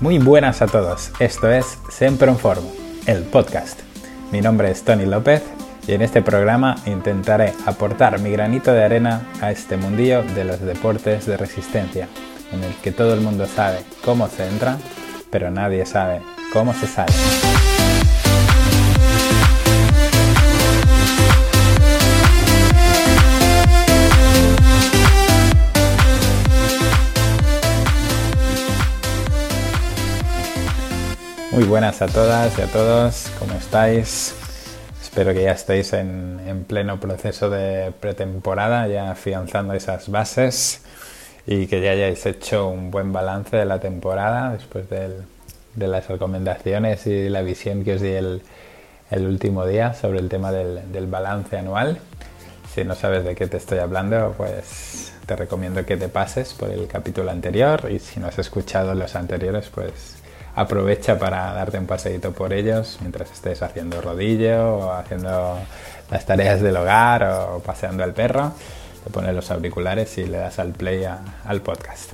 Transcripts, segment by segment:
Muy buenas a todos, esto es Sempre Informo, el podcast. Mi nombre es Tony López y en este programa intentaré aportar mi granito de arena a este mundillo de los deportes de resistencia, en el que todo el mundo sabe cómo se entra, pero nadie sabe cómo se sale. Muy buenas a todas y a todos, ¿cómo estáis? Espero que ya estéis en, pleno proceso de pretemporada, ya afianzando esas bases y que ya hayáis hecho un buen balance de la temporada después de las recomendaciones y la visión que os di el, último día sobre el tema del, del balance anual. Si no sabes de qué te estoy hablando, pues te recomiendo que te pases por el capítulo anterior y si no has escuchado los anteriores, pues aprovecha para darte un paseíto por ellos mientras estés haciendo rodillo o haciendo las tareas del hogar o paseando al perro. Te pones los auriculares y le das al play al podcast.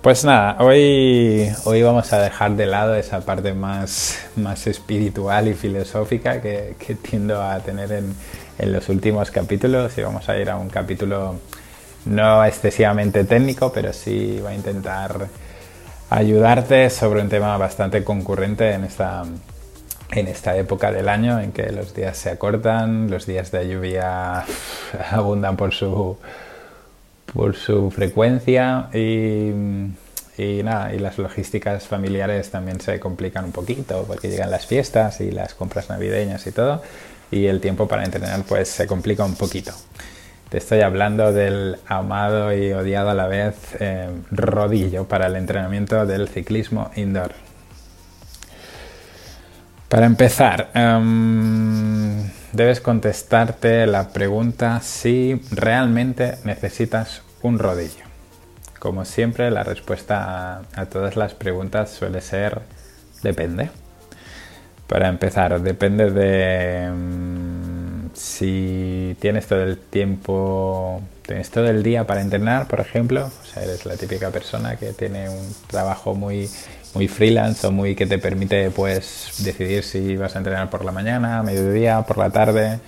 Pues nada, hoy, hoy vamos a dejar de lado esa parte más, más espiritual y filosófica que, que tiendo a tener en, en los últimos capítulos y vamos a ir a un capítulo no excesivamente técnico, pero sí va a intentar ayudarte sobre un tema bastante concurrente en esta, en esta época del año en que los días se acortan, los días de lluvia abundan por su, por su frecuencia y, nada, y las logísticas familiares también se complican un poquito porque llegan las fiestas y las compras navideñas y todo y el tiempo para entrenar pues se complica un poquito. Te estoy hablando del amado y odiado a la vez eh, rodillo para el entrenamiento del ciclismo indoor. Para empezar, em, debes contestarte la pregunta si realmente necesitas un rodillo. Como siempre, la respuesta a, todas las preguntas suele ser depende. Para empezar, depende de mm, si tienes todo el tiempo, tienes todo el día para entrenar, por ejemplo, o sea, eres la típica persona que tiene un trabajo muy, muy freelance o muy que te permite pues decidir si vas a entrenar por la mañana, mediodía, por la tarde.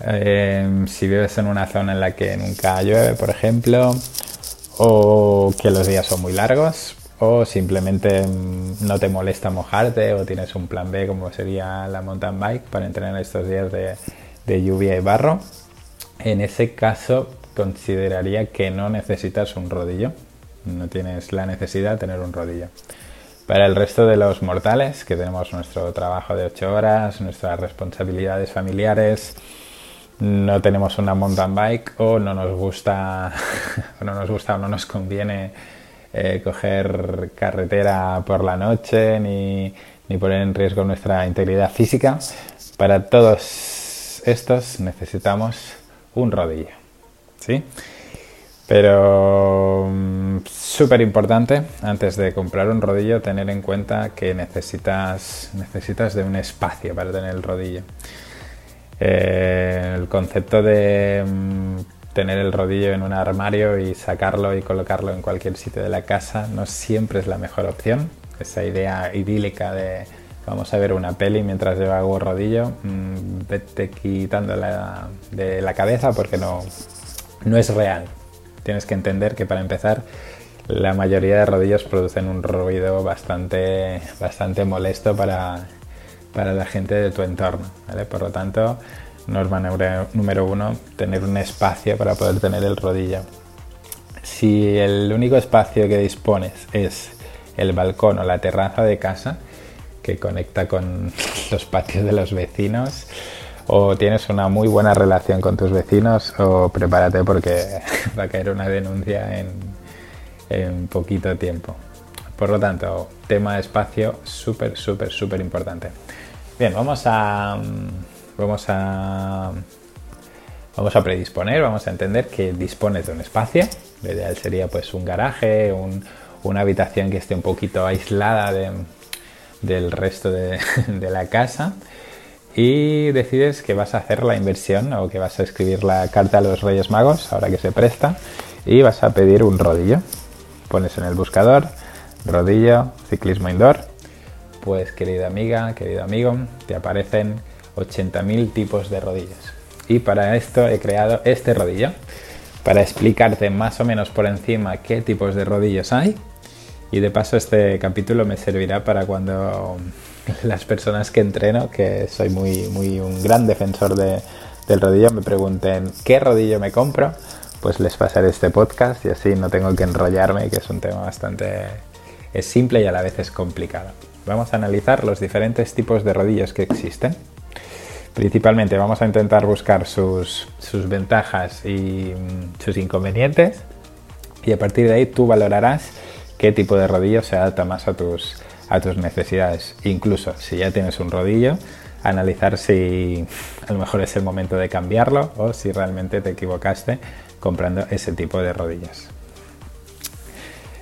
Em, si vives en una zona en la que nunca llueve, por ejemplo, o que los días son muy largos, o simplemente mm, no te molesta mojarte o tienes un plan B como sería la mountain bike para entrenar estos días de, lluvia y barro, en ese caso consideraría que no necesitas un rodillo, no tienes la necesidad de tener un rodillo. Para el resto de los mortales, que tenemos nuestro trabajo de 8 horas, nuestras responsabilidades familiares, no tenemos una mountain bike o no nos gusta, o no nos gusta o no nos conviene eh, coger carretera por la noche ni, poner en riesgo nuestra integridad física. Para todos estos necesitamos un rodillo. ¿sí? Pero mm, súper importante, antes de comprar un rodillo, tener en cuenta que necesitas, necesitas de un espacio para tener el rodillo. Eh, el concepto de mm, tener el rodillo en un armario y sacarlo y colocarlo en cualquier sitio de la casa no siempre es la mejor opción. Esa idea idílica de vamos a ver una peli mientras yo hago rodillo, mm, vete quitándola de la cabeza porque no, no es real. Tienes que entender que para empezar la mayoría de rodillos producen un ruido bastante, bastante molesto para, para la gente de tu entorno. Por lo tanto, norma número uno, tener un espacio para poder tener el rodillo. Si el único espacio que dispones es el balcón o la terraza de casa, que conecta con los patios de los vecinos, o tienes una muy buena relación con tus vecinos, o prepárate porque va a caer una denuncia en, poquito tiempo. Por lo tanto, tema de espacio súper, súper, súper importante. Bien, vamos a vamos a, vamos a predisponer, vamos a entender que dispones de un espacio. Lo ideal sería pues un garaje, una habitación que esté un poquito aislada del resto de, la casa y decides que vas a hacer la inversión o que vas a escribir la carta a los Reyes Magos, ahora que se presta, y vas a pedir un rodillo. Pones en el buscador rodillo, ciclismo indoor, pues querida amiga, querido amigo, te aparecen 80.000 tipos de rodillas. Y para esto he creado este rodillo, para explicarte más o menos por encima qué tipos de rodillos hay. Y de paso este capítulo me servirá para cuando las personas que entreno, que soy muy, muy un gran defensor del rodillo, me pregunten qué rodillo me compro, pues les pasaré este podcast y así no tengo que enrollarme, que es un tema bastante es simple y a la vez es complicado. Vamos a analizar los diferentes tipos de rodillos que existen. Principalmente vamos a intentar buscar sus, sus ventajas y mm, sus inconvenientes y a partir de ahí tú valorarás qué tipo de rodillo se adapta más a tus, a tus necesidades. Incluso si ya tienes un rodillo, analizar si a lo mejor es el momento de cambiarlo o si realmente te equivocaste comprando ese tipo de rodillas.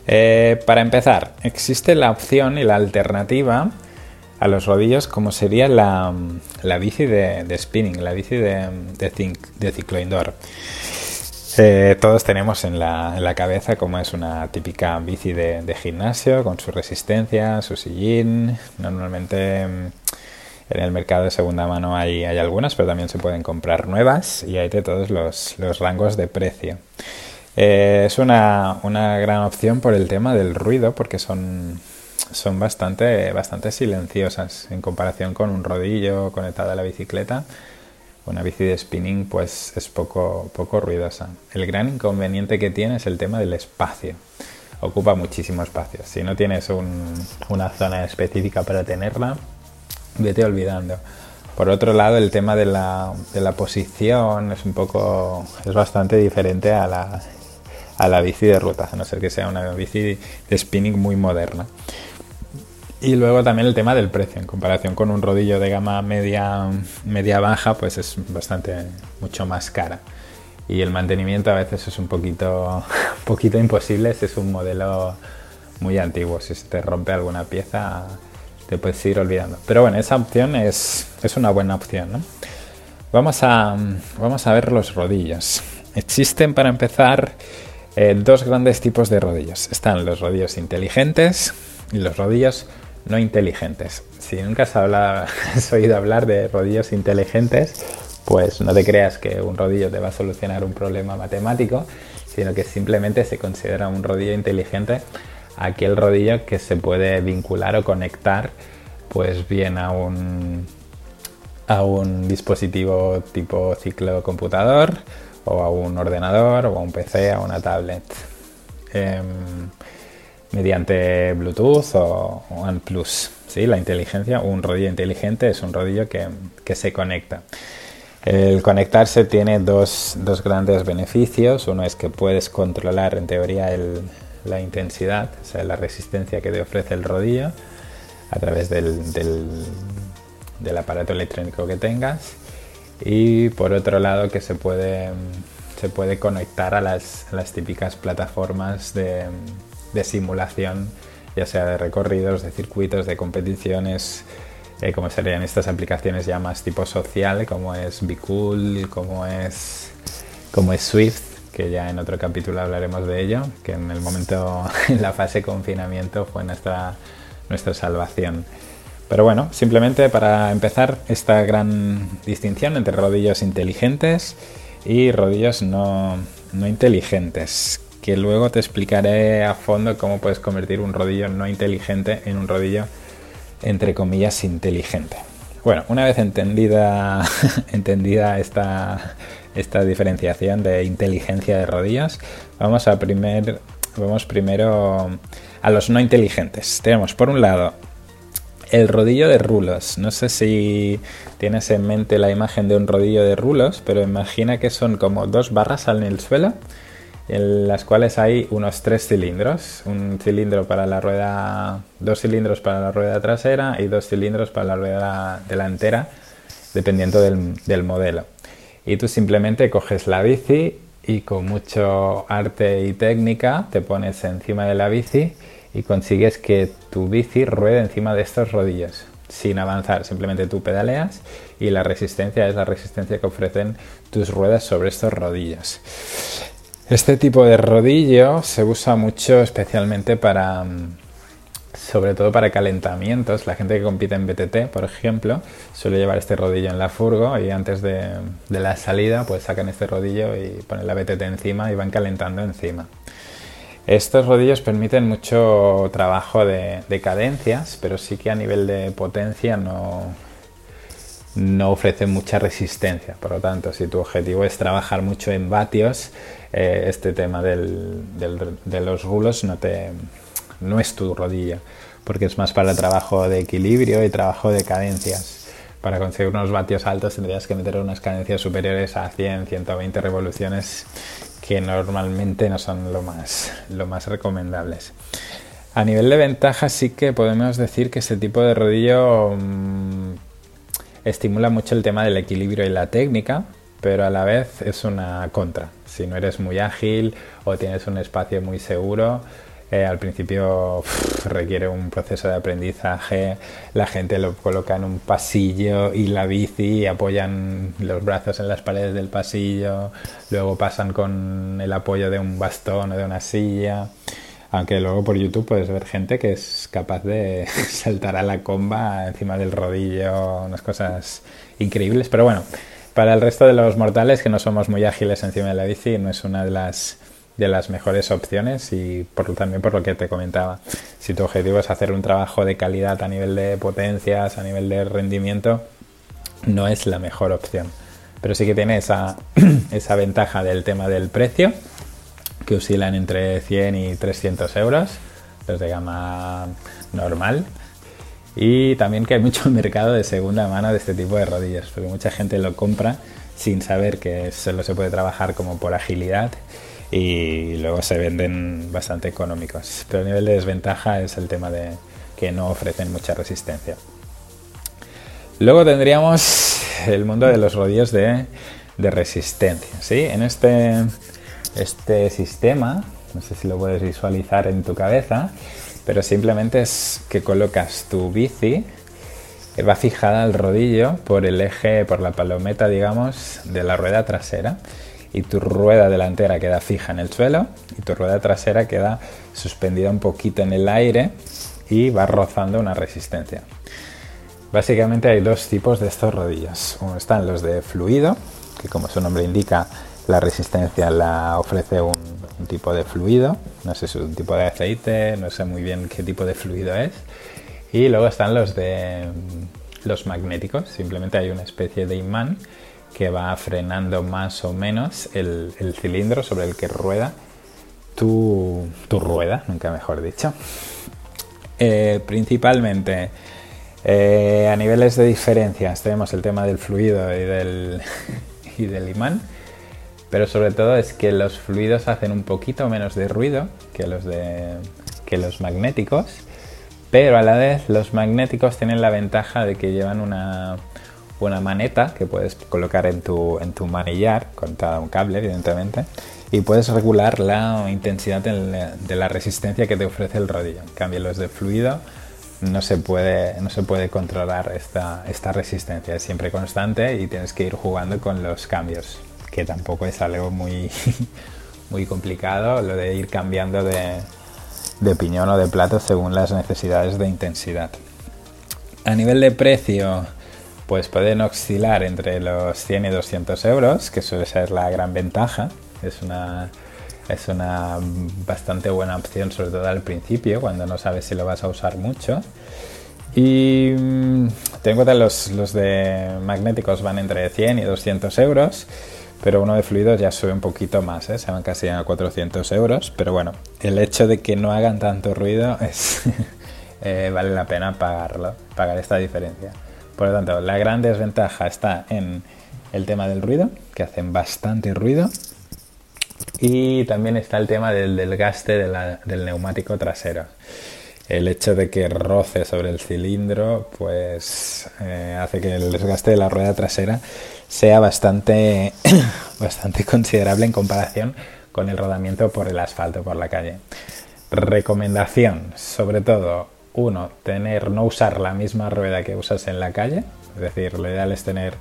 Eh, para empezar, existe la opción y la alternativa a los rodillos como sería la, bici de, spinning, la bici de, de, ciclo indoor. Eh, todos tenemos en la, cabeza como es una típica bici de, gimnasio con su resistencia, su sillín. Normalmente mm, en el mercado de segunda mano hay, algunas, pero también se pueden comprar nuevas y hay de todos los, rangos de precio. Eh, es una, gran opción por el tema del ruido, porque son, son bastante, bastante silenciosas en comparación con un rodillo conectado a la bicicleta. Una bici de spinning pues es poco, poco ruidosa. El gran inconveniente que tiene es el tema del espacio. Ocupa muchísimo espacio. Si no tienes una zona específica para tenerla, vete olvidando. Por otro lado, el tema de la, de la posición es un poco, es bastante diferente a la, a la bici de ruta, a no ser que sea una bici de spinning muy moderna. Y luego también el tema del precio, en comparación con un rodillo de gama media, media baja, pues es bastante, mucho más cara. Y el mantenimiento a veces es un poquito, un poquito imposible si es un modelo muy antiguo. Si te rompe alguna pieza, te puedes ir olvidando. Pero bueno, esa opción es, es una buena opción. ¿no? Vamos, a, vamos a ver los rodillos. Existen para empezar eh, dos grandes tipos de rodillos. Están los rodillos inteligentes y los rodillos no inteligentes. Si nunca has, oído hablar de rodillos inteligentes, pues no te creas que un rodillo te va a solucionar un problema matemático, sino que simplemente se considera un rodillo inteligente aquel rodillo que se puede vincular o conectar pues bien a un a un dispositivo tipo ciclo computador o a un ordenador o a un PC, a una tablet. Em, mediante Bluetooth o, OnePlus. ¿sí? La inteligencia, un rodillo inteligente es un rodillo que, se conecta. El conectarse tiene dos, grandes beneficios. Uno es que puedes controlar en teoría la intensidad, o sea, la resistencia que te ofrece el rodillo a través del, del aparato electrónico que tengas y por otro lado que se puede, se puede conectar a las, las típicas plataformas de, de, simulación, ya sea de recorridos, de circuitos, de competiciones, eh, como serían estas aplicaciones ya más tipo social, como es Bicool, como es, como es Swift, que ya en otro capítulo hablaremos de ello, que en el momento, en la fase confinamiento fue nuestra, nuestra salvación. Pero bueno, simplemente para empezar esta gran distinción entre rodillos inteligentes y rodillos no, inteligentes, que luego te explicaré a fondo cómo puedes convertir un rodillo no inteligente en un rodillo entre comillas inteligente. Bueno, una vez entendida, entendida esta, esta diferenciación de inteligencia de rodillas, vamos a primer, vamos primero a los no inteligentes. Tenemos por un lado el rodillo de rulos. No sé si tienes en mente la imagen de un rodillo de rulos, pero imagina que son como dos barras en el suelo, en las cuales hay unos tres cilindros. Un cilindro para la rueda, dos cilindros para la rueda trasera y dos cilindros para la rueda delantera, dependiendo del, del modelo. Y tú simplemente coges la bici y con mucho arte y técnica te pones encima de la bici y consigues que tu bici ruede encima de estos rodillos sin avanzar, simplemente tú pedaleas y la resistencia es la resistencia que ofrecen tus ruedas sobre estos rodillos. Este tipo de rodillo se usa mucho especialmente para, sobre todo para calentamientos. La gente que compite en BTT, por ejemplo, suele llevar este rodillo en la furgo y antes de, la salida pues sacan este rodillo y ponen la BTT encima y van calentando encima. Estos rodillos permiten mucho trabajo de, cadencias, pero sí que a nivel de potencia no, no ofrecen mucha resistencia. Por lo tanto, si tu objetivo es trabajar mucho en vatios, eh, este tema de los rulos no, te, no es tu rodilla, porque es más para trabajo de equilibrio y trabajo de cadencias. Para conseguir unos vatios altos tendrías que meter unas cadencias superiores a 100, 120 revoluciones que normalmente no son lo más, lo más recomendables. A nivel de ventaja sí que podemos decir que este tipo de rodillo mm, estimula mucho el tema del equilibrio y la técnica, pero a la vez es una contra. Si no eres muy ágil o tienes un espacio muy seguro, eh, al principio requiere un proceso de aprendizaje, la gente lo coloca en un pasillo y la bici apoyan los brazos en las paredes del pasillo, luego pasan con el apoyo de un bastón o de una silla. Aunque luego por YouTube puedes ver gente que es capaz de saltar a la comba encima del rodillo, unas cosas increíbles. Pero bueno, para el resto de los mortales que no somos muy ágiles encima de la bici, no es una de las, de las mejores opciones y por, también por lo que te comentaba. Si tu objetivo es hacer un trabajo de calidad a nivel de potencias, a nivel de rendimiento, no es la mejor opción. Pero sí que tiene esa, esa ventaja del tema del precio, que oscilan entre 100 y 300 euros, los de gama normal y también que hay mucho mercado de segunda mano de este tipo de rodillas, porque mucha gente lo compra sin saber que solo se puede trabajar como por agilidad y luego se venden bastante económicos. Pero el nivel de desventaja es el tema de que no ofrecen mucha resistencia. Luego tendríamos el mundo de los rodillos de, de resistencia. ¿sí? En este, este sistema, no sé si lo puedes visualizar en tu cabeza, pero simplemente es que colocas tu bici, va fijada al rodillo por el eje, por la palometa, digamos, de la rueda trasera y tu rueda delantera queda fija en el suelo y tu rueda trasera queda suspendida un poquito en el aire y va rozando una resistencia. Básicamente hay dos tipos de estos rodillos. Uno están los de fluido, que como su nombre indica, la resistencia la ofrece un tipo de fluido, no sé si es un tipo de aceite, no sé muy bien qué tipo de fluido es. Y luego están los de los magnéticos, simplemente hay una especie de imán que va frenando más o menos el, cilindro sobre el que rueda tu, rueda, nunca mejor dicho. Eh, principalmente eh, a niveles de diferencias tenemos el tema del fluido y del, y del imán pero sobre todo es que los fluidos hacen un poquito menos de ruido que los, de, que los magnéticos, pero a la vez los magnéticos tienen la ventaja de que llevan una, una maneta que puedes colocar en tu, en tu manillar, con todo un cable evidentemente, y puedes regular la intensidad de la resistencia que te ofrece el rodillo. En cambio los de fluido no se puede, no se puede controlar esta, esta resistencia, es siempre constante y tienes que ir jugando con los cambios que tampoco es algo muy, muy complicado, lo de ir cambiando de, de piñón o de plato según las necesidades de intensidad. A nivel de precio, pues pueden oscilar entre los 100 y 200 euros, que suele ser la gran ventaja. Es una, es una bastante buena opción, sobre todo al principio, cuando no sabes si lo vas a usar mucho. Y mm, tengo en cuenta los, los de magnéticos van entre 100 y 200 euros pero uno de fluidos ya sube un poquito más, ¿eh? se van casi a 400 euros, pero bueno, el hecho de que no hagan tanto ruido es, eh, vale la pena pagarlo, pagar esta diferencia. Por lo tanto, la gran desventaja está en el tema del ruido, que hacen bastante ruido, y también está el tema del desgaste del neumático trasero. El hecho de que roce sobre el cilindro, pues eh, hace que el desgaste de la rueda trasera sea bastante, bastante considerable en comparación con el rodamiento por el asfalto, por la calle. Recomendación, sobre todo, uno, tener, no usar la misma rueda que usas en la calle, es decir, lo ideal es tener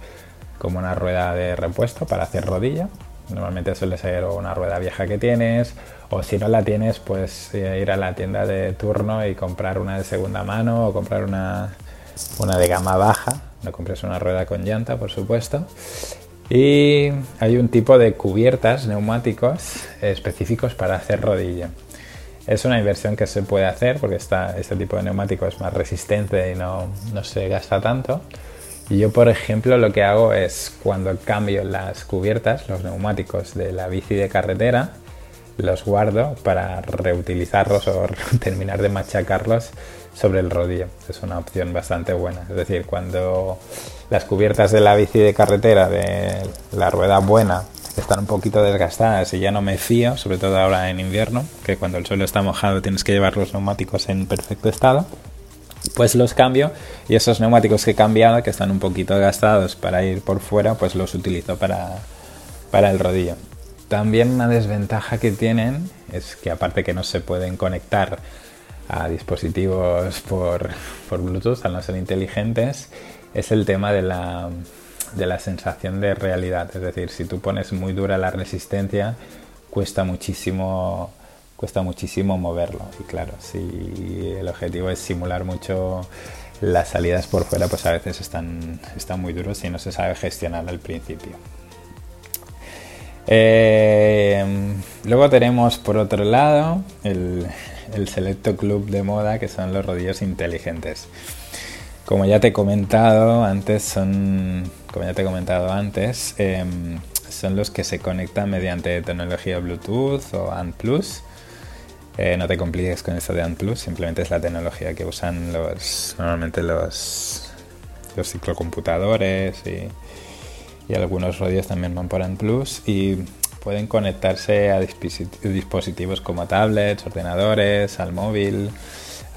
como una rueda de repuesto para hacer rodilla. Normalmente suele ser una rueda vieja que tienes O si no la tienes, pues eh, ir a la tienda de turno y comprar una de segunda mano o comprar una, una de gama baja. No compres una rueda con llanta, por supuesto. Y hay un tipo de cubiertas neumáticos específicos para hacer rodillo. Es una inversión que se puede hacer porque este tipo de neumático es más resistente y no, no se gasta tanto. Yo, por ejemplo, lo que hago es cuando cambio las cubiertas, los neumáticos de la bici de carretera, los guardo para reutilizarlos o terminar de machacarlos sobre el rodillo. Es una opción bastante buena. Es decir, cuando las cubiertas de la bici de carretera, de la rueda buena, están un poquito desgastadas y ya no me fío, sobre todo ahora en invierno, que cuando el suelo está mojado tienes que llevar los neumáticos en perfecto estado, pues los cambio y esos neumáticos que he cambiado, que están un poquito gastados para ir por fuera, pues los utilizo para, para el rodillo. También una desventaja que tienen es que aparte que no se pueden conectar a dispositivos por, por Bluetooth, al no ser inteligentes, es el tema de la, de la sensación de realidad. Es decir, si tú pones muy dura la resistencia, cuesta muchísimo cuesta muchísimo moverlo. Y claro, si el objetivo es simular mucho las salidas por fuera, pues a veces están, están muy duros y no se sabe gestionar al principio. Eh, luego tenemos por otro lado el, selecto club de moda que son los rodillos inteligentes. Como ya te he comentado antes, son, como ya te he comentado antes, em, son los que se conectan mediante tecnología Bluetooth o ANT Plus. Eh, no te compliques con esto de Plus, simplemente es la tecnología que usan los normalmente los, los ciclocomputadores y, y algunos radios también van por Plus y pueden conectarse a dispositivos como tablets, ordenadores, al móvil,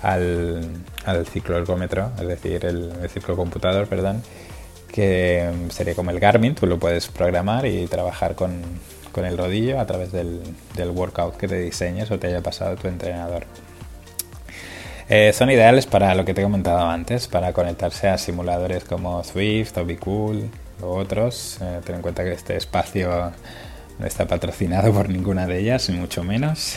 al, al cicloergómetro, es decir, el, el ciclocomputador, perdón, que sería como el Garmin, tú lo puedes programar y trabajar con, con el rodillo a través del, del, workout que te diseñes o te haya pasado tu entrenador. Eh, son ideales para lo que te he comentado antes, para conectarse a simuladores como Swift o Cool o otros. Eh, ten en cuenta que este espacio no está patrocinado por ninguna de ellas, ni mucho menos.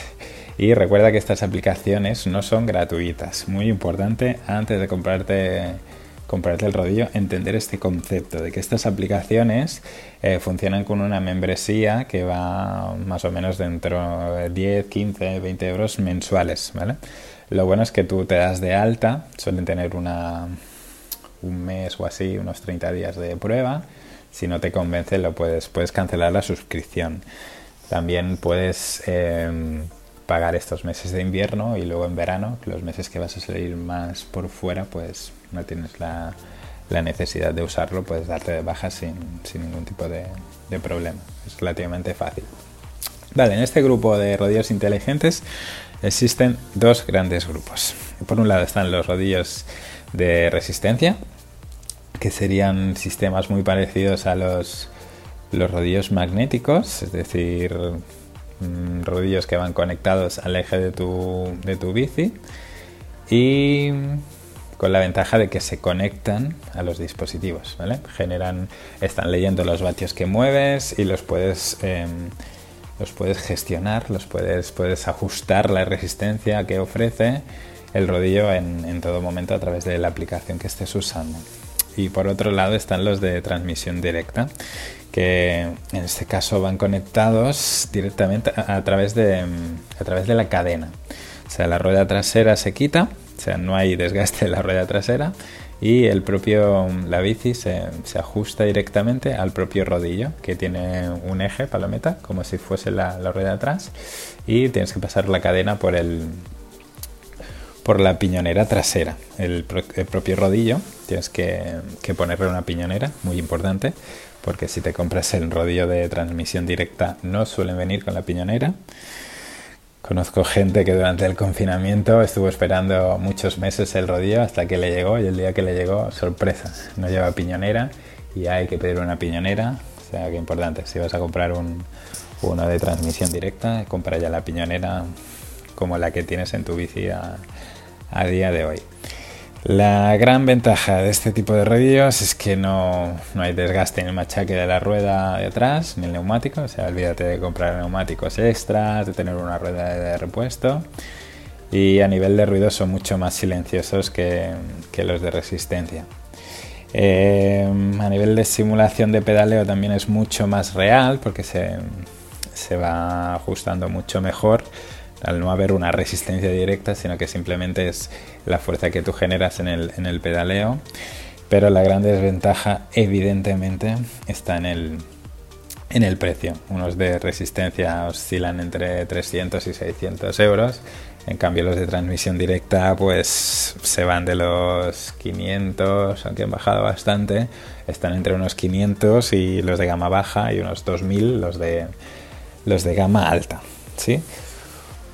Y recuerda que estas aplicaciones no son gratuitas. Muy importante antes de comprarte comprarte el rodillo, entender este concepto de que estas aplicaciones eh, funcionan con una membresía que va más o menos dentro de 10, 15, 20 euros mensuales, ¿vale? Lo bueno es que tú te das de alta, suelen tener una, un mes o así, unos 30 días de prueba. Si no te convence, lo puedes, puedes cancelar la suscripción. También puedes em, pagar estos meses de invierno y luego en verano, los meses que vas a salir más por fuera, pues no tienes la, la necesidad de usarlo, puedes darte de baja sin, sin ningún tipo de, de, problema. Es relativamente fácil. Vale, en este grupo de rodillos inteligentes existen dos grandes grupos. Por un lado están los rodillos de resistencia, que serían sistemas muy parecidos a los, los rodillos magnéticos, es decir, Mm, rodillos que van conectados al eje de tu, de tu bici y con la ventaja de que se conectan a los dispositivos, ¿vale? Generan, están leyendo los vatios que mueves y los puedes, em, los puedes gestionar, los puedes, puedes ajustar la resistencia que ofrece el rodillo en, en todo momento a través de la aplicación que estés usando. Y por otro lado están los de transmisión directa, que en este caso van conectados directamente a, través de, a través de la cadena. O sea, la rueda trasera se quita, o sea, no hay desgaste de la rueda trasera y el propio, la bici se, se ajusta directamente al propio rodillo que tiene un eje palometa como si fuese la, la rueda atrás y tienes que pasar la cadena por el, por la piñonera trasera. El, propio rodillo tienes que, que, ponerle una piñonera, muy importante, porque si te compras el rodillo de transmisión directa no suelen venir con la piñonera. Conozco gente que durante el confinamiento estuvo esperando muchos meses el rodillo hasta que le llegó y el día que le llegó, sorpresa, no lleva piñonera y hay que pedir una piñonera. O sea que importante, si vas a comprar un, uno de transmisión directa, compra ya la piñonera como la que tienes en tu bici a, a día de hoy. La gran ventaja de este tipo de rodillos es que no, hay desgaste en el machaque de la rueda de atrás ni el neumático, o sea, olvídate de comprar neumáticos extras, de tener una rueda de repuesto. Y a nivel de ruido son mucho más silenciosos que, los de resistencia. Eh, a nivel de simulación de pedaleo también es mucho más real porque se, se va ajustando mucho mejor al no haber una resistencia directa, sino que simplemente es la fuerza que tú generas en el, en el pedaleo. Pero la gran desventaja, evidentemente, está en el, en el precio. Unos de resistencia oscilan entre 300 y 600 euros. En cambio, los de transmisión directa, pues se van de los 500, aunque han bajado bastante. Están entre unos 500 y los de gama baja y unos 2000 los de, los de gama alta. ¿sí?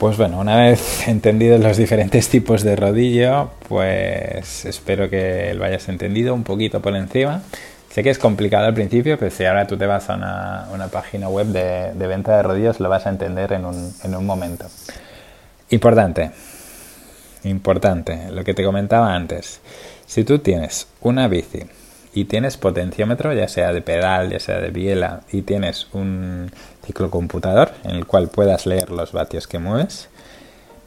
Pues bueno, una vez entendidos los diferentes tipos de rodillo, pues espero que lo hayas entendido un poquito por encima. Sé que es complicado al principio, pero si ahora tú te vas a una, página web de, venta de rodillos, lo vas a entender en un, en un momento. Importante, importante, lo que te comentaba antes. Si tú tienes una bici y tienes potenciómetro, ya sea de pedal, ya sea de biela, y tienes un ciclocomputador en el cual puedas leer los vatios que mueves,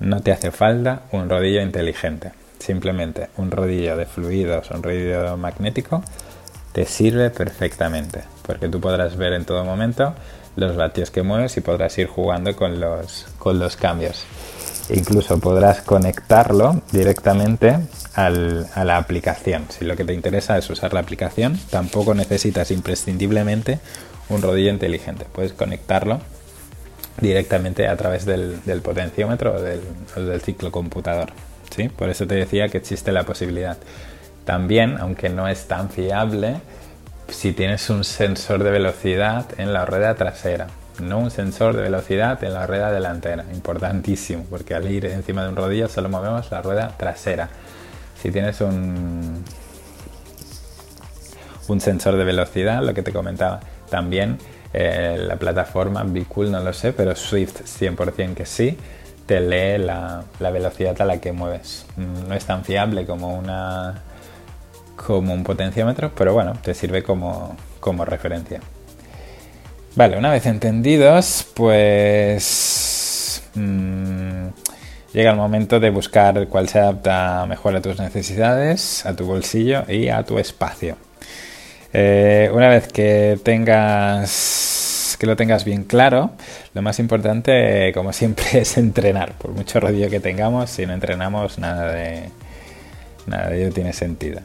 no te hace falta un rodillo inteligente. Simplemente un rodillo de fluidos, un rodillo magnético, te sirve perfectamente, porque tú podrás ver en todo momento los vatios que mueves y podrás ir jugando con los, con los cambios. incluso podrás conectarlo directamente a la aplicación. Si lo que te interesa es usar la aplicación, tampoco necesitas imprescindiblemente un rodillo inteligente. Puedes conectarlo directamente a través del, potenciómetro o del, del ciclo computador. ¿sí? Por eso te decía que existe la posibilidad. También, aunque no es tan fiable, si tienes un sensor de velocidad en la rueda trasera, no un sensor de velocidad en la rueda delantera, importantísimo, porque al ir encima de un rodillo solo movemos la rueda trasera. Si tienes un, un sensor de velocidad, lo que te comentaba, también eh, la plataforma Cool no lo sé, pero Swift 100% que sí, te lee la, velocidad a la que mueves. Mm, no es tan fiable como una como un potenciómetro, pero bueno, te sirve como, referencia. Vale, una vez entendidos, pues mm, llega el momento de buscar cuál se adapta mejor a tus necesidades, a tu bolsillo y a tu espacio. Eh, una vez que tengas que lo tengas bien claro, lo más importante, como siempre, es entrenar. Por mucho rodillo que tengamos, si no entrenamos, nada de, nada de ello tiene sentido.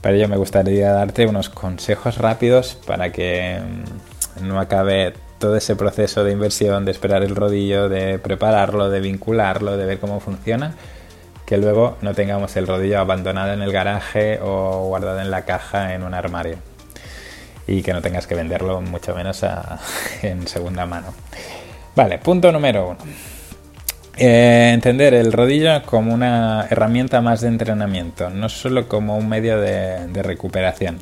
Para ello me gustaría darte unos consejos rápidos para que mm, no acabe todo ese proceso de inversión, de esperar el rodillo, de prepararlo, de vincularlo, de ver cómo funciona, que luego no tengamos el rodillo abandonado en el garaje o guardado en la caja en un armario y que no tengas que venderlo mucho menos en segunda mano. Vale, punto número uno. Eh, entender el rodillo como una herramienta más de entrenamiento, no solo como un medio de, recuperación.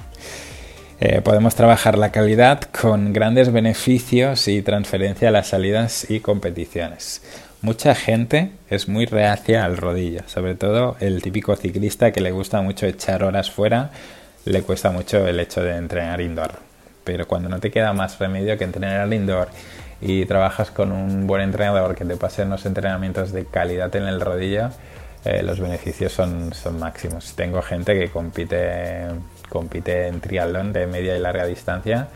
Eh, podemos trabajar la calidad con grandes beneficios y transferencia a las salidas y competiciones. Mucha gente es muy reacia al rodillo, sobre todo el típico ciclista que le gusta mucho echar horas fuera le cuesta mucho el hecho de entrenar indoor. Pero cuando no te queda más remedio que entrenar indoor y trabajas con un buen entrenador que te pase unos entrenamientos de calidad en el rodillo, eh, los beneficios son, son máximos. Tengo gente que compite, compite en triatlón de media y larga distancia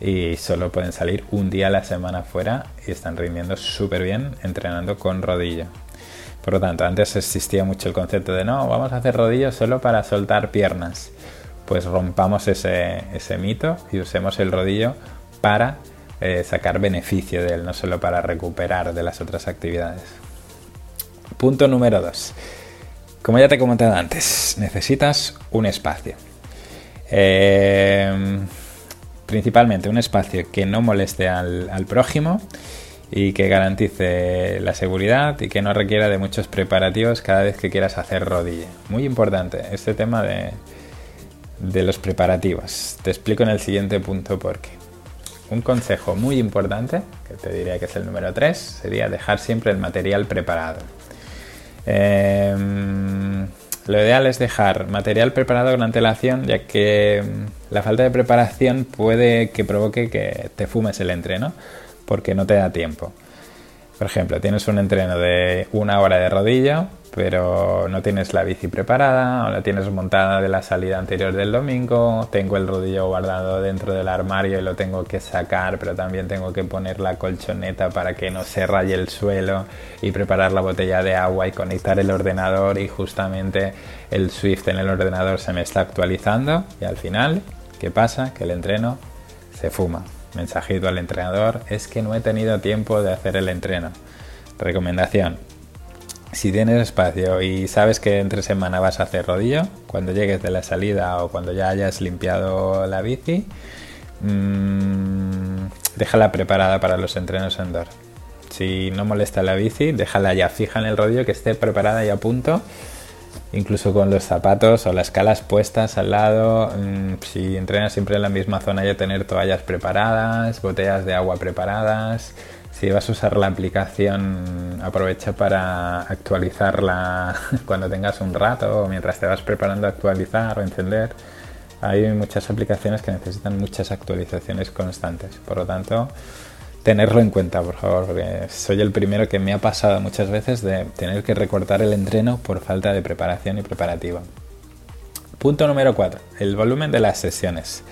y solo pueden salir un día a la semana fuera y están rindiendo súper bien entrenando con rodillo. Por lo tanto, antes existía mucho el concepto de no, vamos a hacer rodillo solo para soltar piernas pues rompamos ese, mito y usemos el rodillo para eh, sacar beneficio de él, no solo para recuperar de las otras actividades. Punto número 2. Como ya te he comentado antes, necesitas un espacio. Eh, principalmente un espacio que no moleste al, al, prójimo y que garantice la seguridad y que no requiera de muchos preparativos cada vez que quieras hacer rodilla. Muy importante este tema de, de los preparativos. Te explico en el siguiente punto por qué. Un consejo muy importante, que te diría que es el número 3, sería dejar siempre el material preparado. Em, Lo ideal es dejar material preparado con antelación, ya que mm, la falta de preparación puede que provoque que te fumes el entreno, porque no te da tiempo. Por ejemplo, tienes un entreno de una hora de rodillo, pero no tienes la bici preparada o la tienes montada de la salida anterior del domingo, tengo el rodillo guardado dentro del armario y lo tengo que sacar, pero también tengo que poner la colchoneta para que no se raye el suelo y preparar la botella de agua y conectar el ordenador y justamente el Swift en el ordenador se me está actualizando y al final, ¿qué pasa? Que el entreno se fuma mensajito al entrenador, es que no he tenido tiempo de hacer el entreno. Recomendación, si tienes espacio y sabes que entre semana vas a hacer rodillo, cuando llegues de la salida o cuando ya hayas limpiado la bici, mmm, déjala preparada para los entrenos en door. Si no molesta la bici, déjala ya fija en el rodillo, que esté preparada y a punto incluso con los zapatos o las calas puestas al lado. Mm, si entrenas siempre en la misma zona, ya tener toallas preparadas, botellas de agua preparadas. Si vas a usar la aplicación, aprovecha para actualizarla cuando tengas un rato o mientras te vas preparando a actualizar o encender. Hay muchas aplicaciones que necesitan muchas actualizaciones constantes. Por lo tanto, tenerlo en cuenta, por favor, porque soy el primero que me ha pasado muchas veces de tener que recortar el entreno por falta de preparación y preparativa. Punto número 4. El volumen de las sesiones.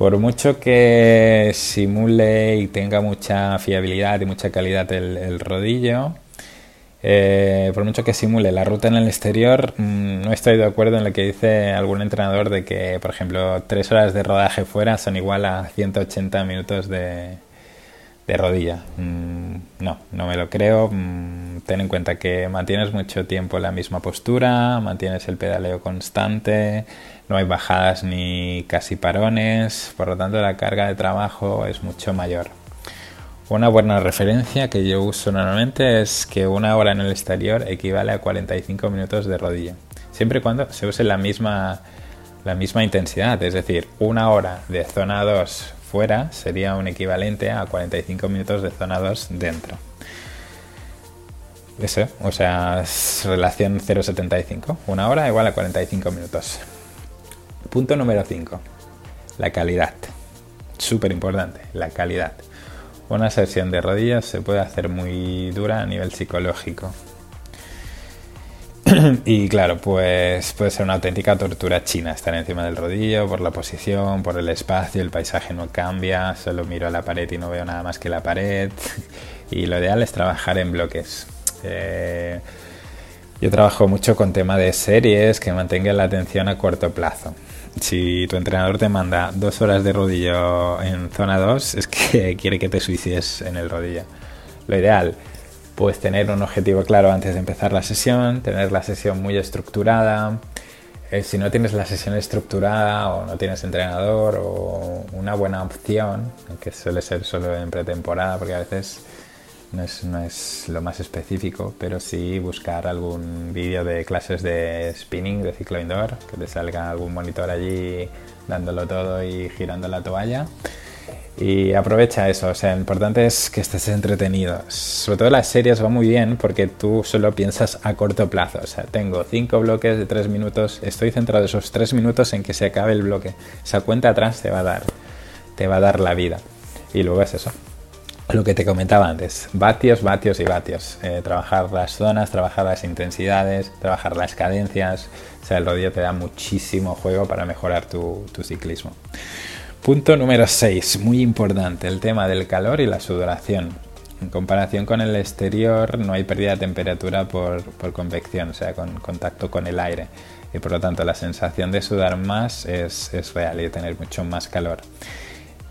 Por mucho que simule y tenga mucha fiabilidad y mucha calidad el, rodillo, eh, por mucho que simule la ruta en el exterior, mm, no estoy de acuerdo en lo que dice algún entrenador de que, por ejemplo, tres horas de rodaje fuera son igual a 180 minutos de, de rodilla. Mm, no, no me lo creo. Mm, ten en cuenta que mantienes mucho tiempo la misma postura, mantienes el pedaleo constante, no hay bajadas ni casi parones, por lo tanto la carga de trabajo es mucho mayor. Una buena referencia que yo uso normalmente es que una hora en el exterior equivale a 45 minutos de rodilla, siempre y cuando se use la misma, la misma intensidad, es decir, una hora de zona 2 fuera sería un equivalente a 45 minutos de zona 2 dentro. Eso, o sea, es relación 0,75. Una hora igual a 45 minutos. Punto número 5. La calidad. Súper importante, la calidad. Una sesión de rodillas se puede hacer muy dura a nivel psicológico. y claro, pues puede ser una auténtica tortura china estar encima del rodillo por la posición, por el espacio, el paisaje no cambia, solo miro a la pared y no veo nada más que la pared. y lo ideal es trabajar en bloques. Eh, yo trabajo mucho con tema de series que mantengan la atención a corto plazo. Si tu entrenador te manda dos horas de rodillo en zona 2, es que quiere que te suicides en el rodillo. Lo ideal pues tener un objetivo claro antes de empezar la sesión, tener la sesión muy estructurada. Eh, si no tienes la sesión estructurada o no tienes entrenador o una buena opción, que suele ser solo en pretemporada porque a veces no es, no es lo más específico, pero sí buscar algún vídeo de clases de spinning, de ciclo indoor, que te salga algún monitor allí dándolo todo y girando la toalla y aprovecha eso, o sea, lo importante es que estés entretenido. Sobre todo las series va muy bien porque tú solo piensas a corto plazo. O sea, tengo cinco bloques de tres minutos, estoy centrado esos tres minutos en que se acabe el bloque. Esa cuenta atrás te va a dar, te va a dar la vida. Y luego es eso. Lo que te comentaba antes, vatios, vatios y vatios. Eh, trabajar las zonas, trabajar las intensidades, trabajar las cadencias. O sea, el rodillo te da muchísimo juego para mejorar tu, ciclismo. Punto número 6, muy importante, el tema del calor y la sudoración. En comparación con el exterior no hay pérdida de temperatura por, convección, o sea, con contacto con el aire. Y por lo tanto la sensación de sudar más es, real y de tener mucho más calor.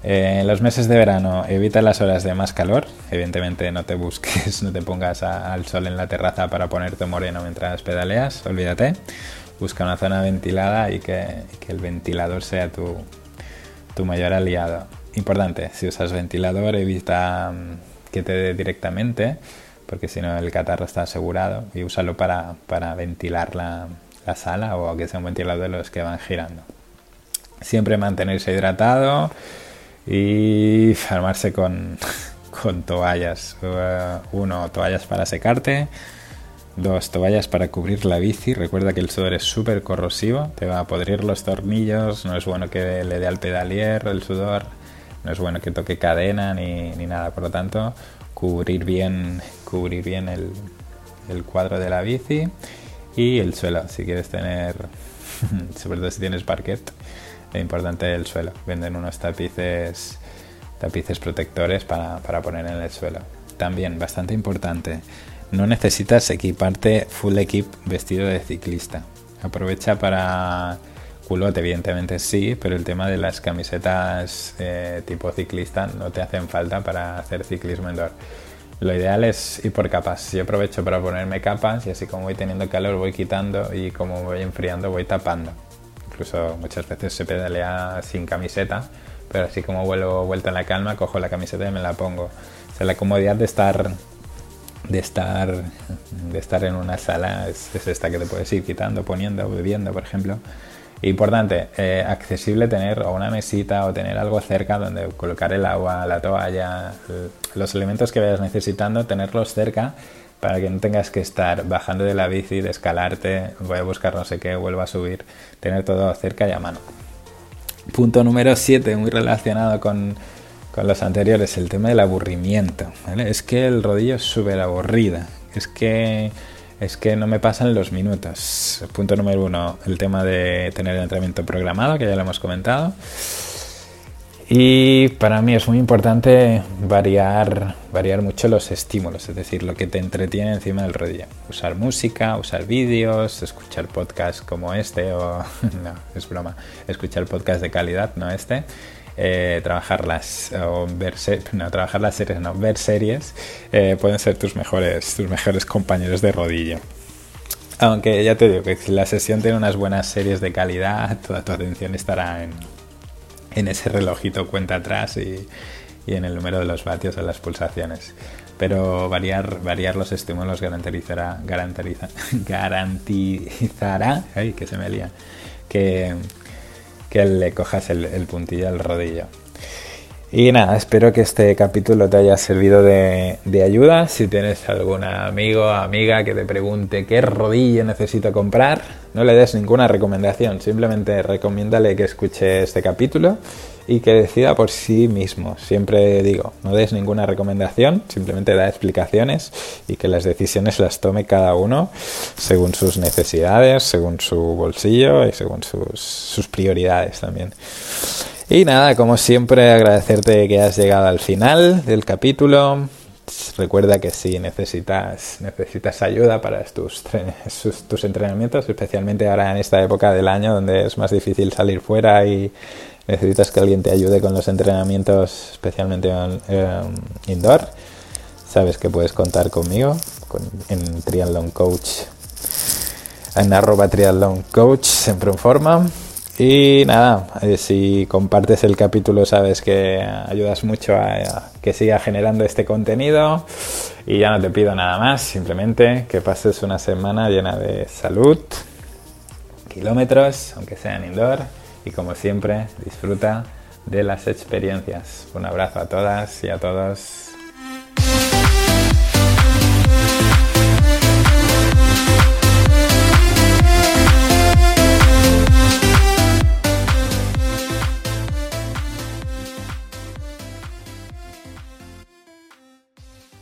Eh, en los meses de verano evita las horas de más calor. Evidentemente no te busques, no te pongas al sol en la terraza para ponerte moreno mientras pedaleas, olvídate. Busca una zona ventilada y que el ventilador sea tu, mayor aliado. Importante, si usas ventilador evita mm, que te dé directamente, porque si no el catarro está asegurado, y úsalo para, para ventilar la, la, sala o que sea un ventilador de los que van girando. Siempre mantenerse hidratado y armarse con, con toallas. Uh, uno, toallas para secarte, Dos toallas para cubrir la bici. Recuerda que el sudor es súper corrosivo, te va a podrir los tornillos, no es bueno que le dé al pedalier el sudor, no es bueno que toque cadena ni, ni nada. Por lo tanto, cubrir bien, cubrir bien el, el cuadro de la bici y el suelo. Si quieres tener, sobre todo si tienes parquet, lo importante es el suelo. Venden unos tapices, tapices protectores para, para poner en el suelo. También, bastante importante, no necesitas equiparte full equip vestido de ciclista. Aprovecha para culote, evidentemente sí, pero el tema de las camisetas eh, tipo ciclista no te hacen falta para hacer ciclismo indoor. Lo ideal es ir por capas. Yo aprovecho para ponerme capas y así como voy teniendo calor voy quitando y como voy enfriando voy tapando. Incluso muchas veces se pedalea sin camiseta, pero así como vuelvo vuelta en la calma, cojo la camiseta y me la pongo. O sea, la comodidad de estar de estar de estar en una sala es, es esta que te puedes ir quitando, poniendo, bebiendo, por ejemplo. Importante, eh, accesible tener o una mesita o tener algo cerca donde colocar el agua, la toalla, los elementos que vayas necesitando, tenerlos cerca para que no tengas que estar bajando de la bici, de escalarte, voy a buscar no sé qué, vuelvo a subir, tener todo cerca y a mano. Punto número 7, muy relacionado con, con, los anteriores, el tema del aburrimiento. Es que el rodillo es súper aburrida, es que es que no me pasan los minutos. Punto número uno, el tema de tener el entrenamiento programado, que ya lo hemos comentado. Y para mí es muy importante variar, variar mucho los estímulos, es decir, lo que te entretiene encima del rodillo. Usar música, usar vídeos, escuchar podcasts como este, o no, es broma, escuchar podcasts de calidad, no este. Eh, trabajar las o ver no trabajar las series no ver series eh, pueden ser tus mejores tus mejores compañeros de rodillo aunque ya te digo que si la sesión tiene unas buenas series de calidad toda tu atención estará en, en ese relojito cuenta atrás y, en el número de los vatios o las pulsaciones pero variar, variar los estímulos garantizará, garantizará, que se me que, que le cojas el, el puntillo al rodillo. Y nada, espero que este capítulo te haya servido de, ayuda. Si tienes algún amigo amiga que te pregunte qué rodillo necesito comprar, no le des ninguna recomendación. Simplemente recomiéndale que escuche este capítulo y que decida por sí mismo. Siempre digo, no des ninguna recomendación, simplemente da explicaciones y que las decisiones las tome cada uno según sus necesidades, según su bolsillo y según sus, sus prioridades también. Y nada, como siempre, agradecerte que has llegado al final del capítulo. Recuerda que si necesitas, necesitas ayuda para tus, tus entrenamientos, especialmente ahora en esta época del año donde es más difícil salir fuera y necesitas que alguien te ayude con los entrenamientos, especialmente en, eh, indoor, sabes que puedes contar conmigo con, en Triathlon Coach, en arroba Triathlon Coach, siempre en forma. Y nada, eh, si compartes el capítulo sabes que ayudas mucho a, a, que siga generando este contenido y ya no te pido nada más, simplemente que pases una semana llena de salud, kilómetros, aunque sean indoor, y como siempre disfruta de las experiencias. Un abrazo a todas y a todos.